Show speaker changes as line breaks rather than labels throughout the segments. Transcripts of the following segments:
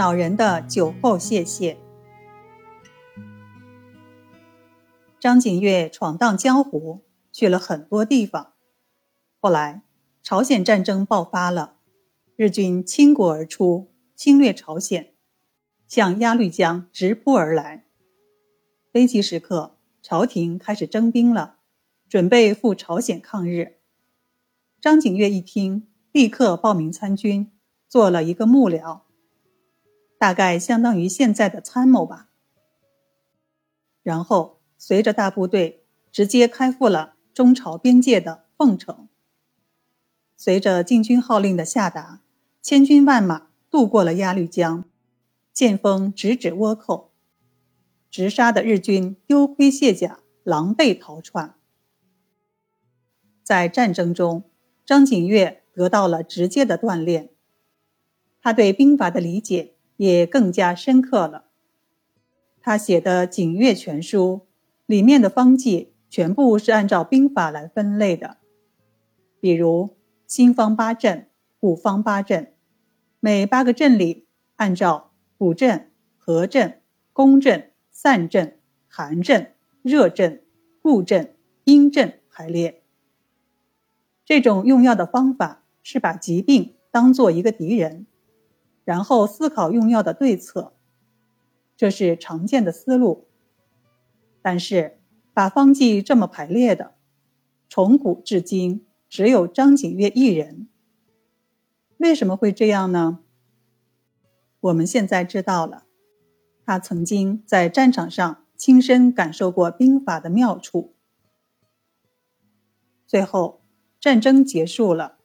恼人的酒后泄泻。张景岳闯荡江湖，去了很多地方。后来，朝鲜战争爆发了，日军倾国而出，侵略朝鲜，向鸭绿江直扑而来。危急时刻，朝廷开始征兵了，准备赴朝鲜抗日。张景岳一听，立刻报名参军，做了一个幕僚，大概相当于现在的参谋吧。然后。随着大部队直接开赴了中朝边界的凤城。随着进军号令的下达，千军万马渡过了鸭绿江，剑锋直指倭寇，直杀的日军丢盔卸甲，狼狈逃窜。在战争中，张景岳得到了直接的锻炼，他对兵法的理解也更加深刻了。他写的《景岳全书》。里面的方剂全部是按照兵法来分类的，比如心方八阵、五方八阵，每八个阵里按照补阵、合阵、攻阵、散阵、寒阵、热阵、固阵、阴阵排列。这种用药的方法是把疾病当做一个敌人，然后思考用药的对策，这是常见的思路。但是，把方剂这么排列的，从古至今只有张景岳一人。为什么会这样呢？我们现在知道了，他曾经在战场上亲身感受过兵法的妙处。最后，战争结束了，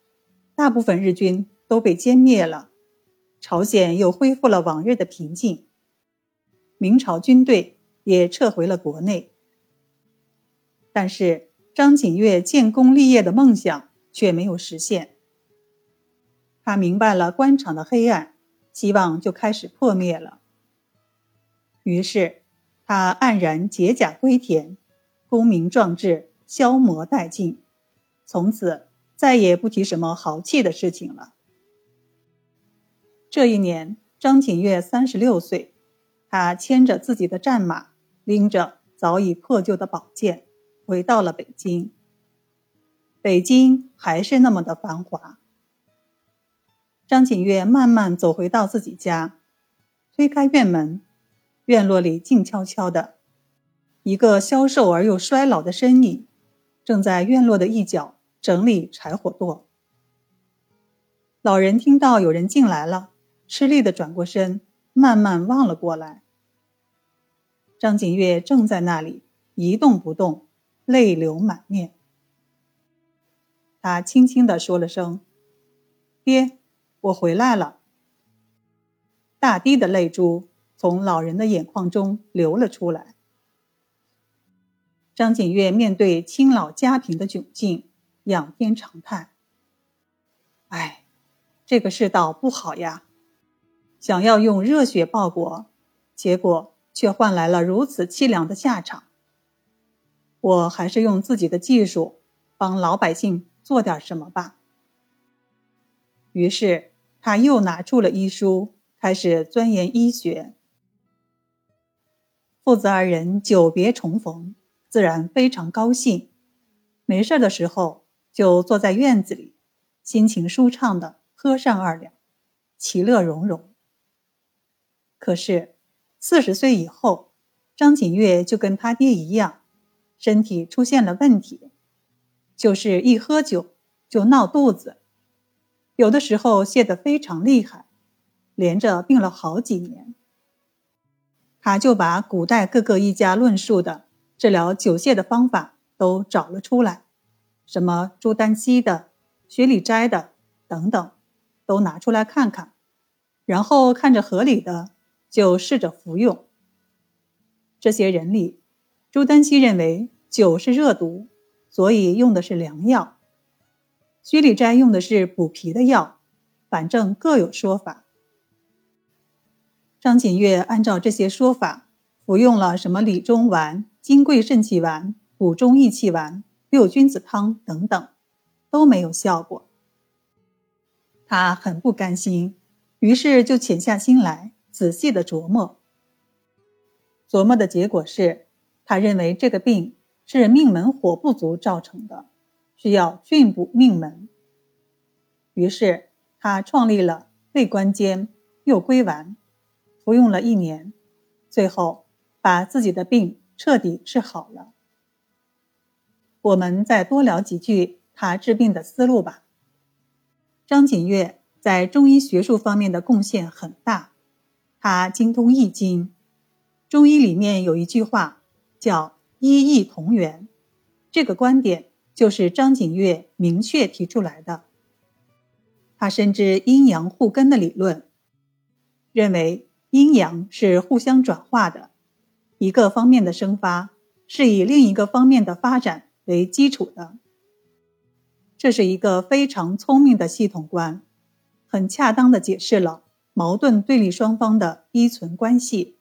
大部分日军都被歼灭了，朝鲜又恢复了往日的平静，明朝军队。也撤回了国内，但是张景岳建功立业的梦想却没有实现。他明白了官场的黑暗，希望就开始破灭了。于是，他黯然解甲归田，功名壮志消磨殆尽，从此再也不提什么豪气的事情了。这一年，张景岳三十六岁，他牵着自己的战马。拎着早已破旧的宝剑，回到了北京。北京还是那么的繁华。张景岳慢慢走回到自己家，推开院门，院落里静悄悄的，一个消瘦而又衰老的身影，正在院落的一角整理柴火垛。老人听到有人进来了，吃力的转过身，慢慢望了过来。张景岳正在那里一动不动，泪流满面。他轻轻的说了声：“爹，我回来了。”大滴的泪珠从老人的眼眶中流了出来。张景岳面对亲老家贫的窘境，仰天长叹：“哎，这个世道不好呀！想要用热血报国，结果……”却换来了如此凄凉的下场。我还是用自己的技术帮老百姓做点什么吧。于是他又拿出了医书，开始钻研医学。父子二人久别重逢，自然非常高兴。没事的时候就坐在院子里，心情舒畅的喝上二两，其乐融融。可是。四十岁以后，张景岳就跟他爹一样，身体出现了问题，就是一喝酒就闹肚子，有的时候泻得非常厉害，连着病了好几年。他就把古代各个医家论述的治疗酒泻的方法都找了出来，什么朱丹溪的、薛里斋的等等，都拿出来看看，然后看着合理的。就试着服用。这些人里，朱丹溪认为酒是热毒，所以用的是凉药；薛礼斋用的是补脾的药，反正各有说法。张景岳按照这些说法服用了什么理中丸、金匮肾气丸、补中益气丸、六君子汤等等，都没有效果。他很不甘心，于是就潜下心来。仔细的琢磨。琢磨的结果是，他认为这个病是命门火不足造成的，需要峻补命门。于是他创立了内关坚右归丸，服用了一年，最后把自己的病彻底治好了。我们再多聊几句他治病的思路吧。张景岳在中医学术方面的贡献很大，他精通易经。中医里面有一句话叫“医易同源”，这个观点就是张景岳明确提出来的。他深知阴阳互根的理论，认为阴阳是互相转化的，一个方面的生发是以另一个方面的发展为基础的。这是一个非常聪明的系统观，很恰当的解释了矛盾对立双方的依存关系。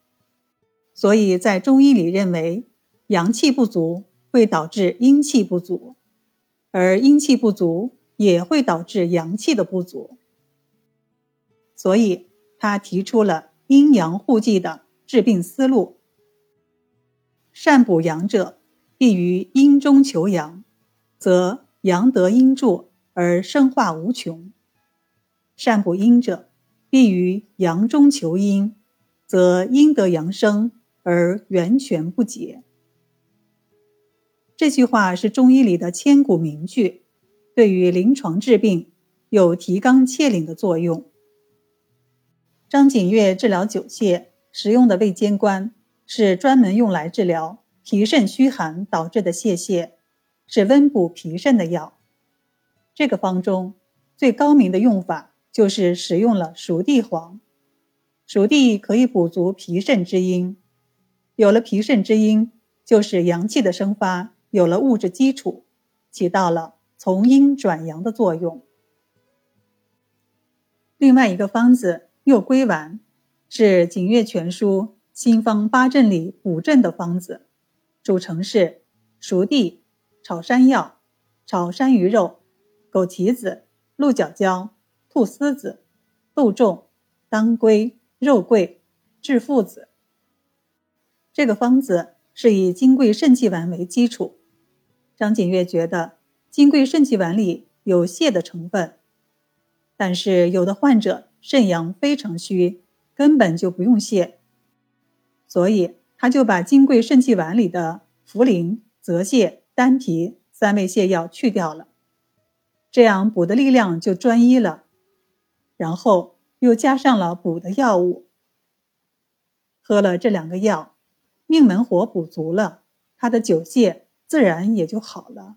所以在中医里认为，阳气不足会导致阴气不足，而阴气不足也会导致阳气的不足。所以他提出了阴阳互济的治病思路：善补阳者，必于阴中求阳，则阳得阴助而生化无穷；善补阴者，必于阳中求阴，则阴得阳生。而源泉不竭。这句话是中医里的千古名句，对于临床治病有提纲挈领的作用。张景岳治疗酒泻使用的味煎关，是专门用来治疗脾肾虚寒导致的泄泻，是温补脾肾的药。这个方中最高明的用法就是使用了熟地黄，熟地可以补足脾肾之阴。有了脾肾之阴，就是阳气的生发有了物质基础，起到了从阴转阳的作用。另外一个方子又归丸，是《景岳全书·新方八阵》里补肾的方子，组成是熟地、炒山药、炒山萸肉、枸杞子、鹿角胶、菟丝子、豆仲、当归、肉桂、炙附子。这个方子是以金匮肾气丸为基础。张景岳觉得金匮肾气丸里有泻的成分，但是有的患者肾阳非常虚，根本就不用泻，所以他就把金匮肾气丸里的茯苓、泽泻、丹皮三味泻药去掉了，这样补的力量就专一了。然后又加上了补的药物，喝了这两个药。命门火补足了，他的酒泻自然也就好了。